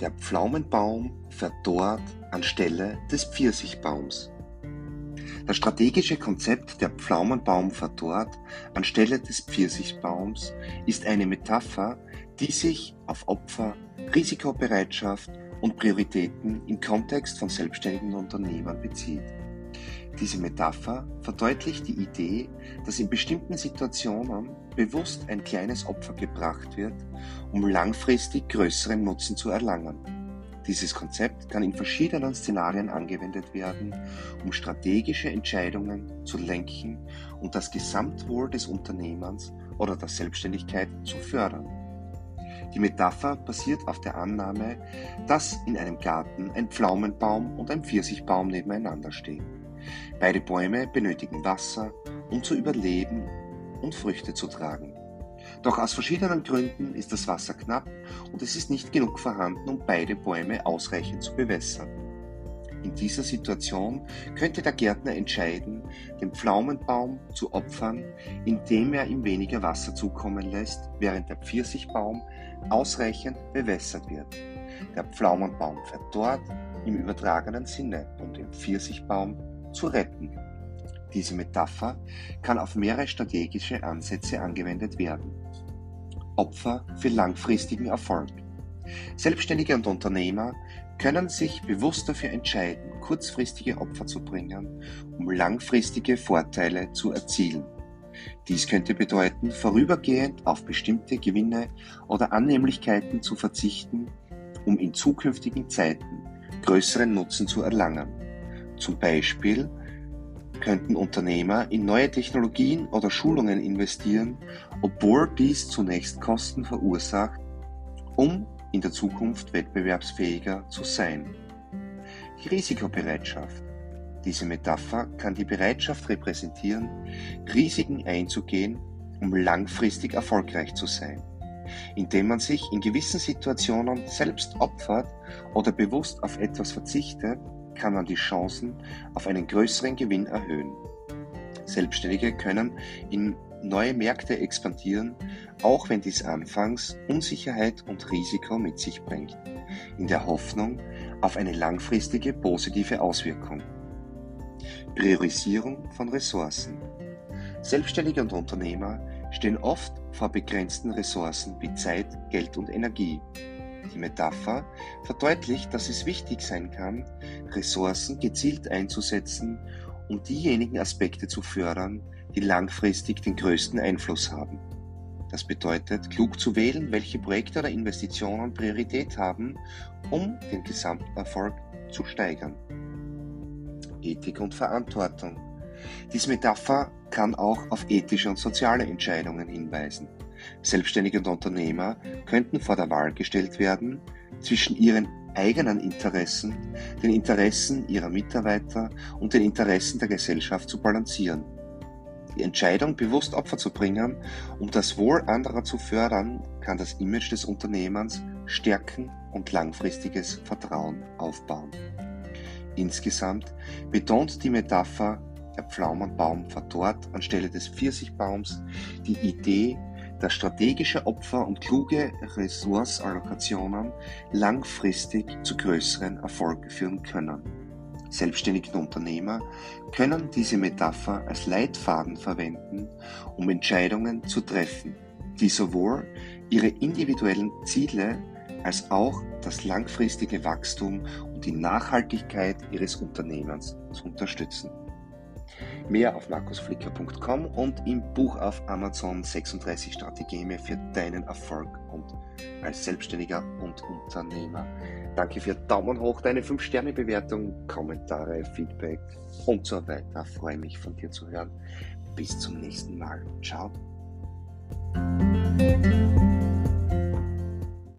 Der Pflaumenbaum verdorrt anstelle des Pfirsichbaums. Das strategische Konzept der Pflaumenbaum verdorrt anstelle des Pfirsichbaums ist eine Metapher, die sich auf Opfer, Risikobereitschaft und Prioritäten im Kontext von selbstständigen Unternehmern bezieht. Diese Metapher verdeutlicht die Idee, dass in bestimmten Situationen bewusst ein kleines Opfer gebracht wird, um langfristig größeren Nutzen zu erlangen. Dieses Konzept kann in verschiedenen Szenarien angewendet werden, um strategische Entscheidungen zu lenken und das Gesamtwohl des Unternehmens oder der Selbstständigkeit zu fördern. Die Metapher basiert auf der Annahme, dass in einem Garten ein Pflaumenbaum und ein Pfirsichbaum nebeneinander stehen. Beide Bäume benötigen Wasser, um zu überleben und Früchte zu tragen. Doch aus verschiedenen Gründen ist das Wasser knapp und es ist nicht genug vorhanden, um beide Bäume ausreichend zu bewässern. In dieser Situation könnte der Gärtner entscheiden, den Pflaumenbaum zu opfern, indem er ihm weniger Wasser zukommen lässt, während der Pfirsichbaum ausreichend bewässert wird. Der Pflaumenbaum verdorrt im übertragenen Sinne, um den Pfirsichbaum zu retten. Diese Metapher kann auf mehrere strategische Ansätze angewendet werden. Opfer für langfristigen Erfolg. Selbstständige und Unternehmer können sich bewusst dafür entscheiden, kurzfristige Opfer zu bringen, um langfristige Vorteile zu erzielen. Dies könnte bedeuten, vorübergehend auf bestimmte Gewinne oder Annehmlichkeiten zu verzichten, um in zukünftigen Zeiten größeren Nutzen zu erlangen. Zum Beispiel könnten Unternehmer in neue Technologien oder Schulungen investieren, obwohl dies zunächst Kosten verursacht, um in der Zukunft wettbewerbsfähiger zu sein. Die Risikobereitschaft. Diese Metapher kann die Bereitschaft repräsentieren, Risiken einzugehen, um langfristig erfolgreich zu sein, indem man sich in gewissen Situationen selbst opfert oder bewusst auf etwas verzichtet, kann man die Chancen auf einen größeren Gewinn erhöhen. Selbstständige können in neue Märkte expandieren, auch wenn dies anfangs Unsicherheit und Risiko mit sich bringt, in der Hoffnung auf eine langfristige positive Auswirkung. Priorisierung von Ressourcen. Selbstständige und Unternehmer stehen oft vor begrenzten Ressourcen wie Zeit, Geld und Energie. Die Metapher verdeutlicht, dass es wichtig sein kann, Ressourcen gezielt einzusetzen, um diejenigen Aspekte zu fördern, die langfristig den größten Einfluss haben. Das bedeutet, klug zu wählen, welche Projekte oder Investitionen Priorität haben, um den Gesamterfolg zu steigern. Ethik und Verantwortung. Diese Metapher kann auch auf ethische und soziale Entscheidungen hinweisen. Selbstständige und Unternehmer könnten vor der Wahl gestellt werden zwischen ihren eigenen Interessen, den Interessen ihrer Mitarbeiter und den Interessen der Gesellschaft zu balancieren. Die Entscheidung, bewusst Opfer zu bringen, um das Wohl anderer zu fördern, kann das Image des Unternehmens stärken und langfristiges Vertrauen aufbauen. Insgesamt betont die Metapher der Pflaumenbaum verdorrt anstelle des Pfirsichbaums die Idee dass strategische Opfer und kluge Ressourceallokationen langfristig zu größeren Erfolgen führen können. Selbstständige Unternehmer können diese Metapher als Leitfaden verwenden, um Entscheidungen zu treffen, die sowohl ihre individuellen Ziele als auch das langfristige Wachstum und die Nachhaltigkeit ihres Unternehmens zu unterstützen. Mehr auf markusflicker.com und im Buch auf Amazon 36 Strategien für deinen Erfolg und als Selbstständiger und Unternehmer. Danke für Daumen hoch, deine 5-Sterne-Bewertung, Kommentare, Feedback und so weiter. Freue mich von dir zu hören. Bis zum nächsten Mal. Ciao.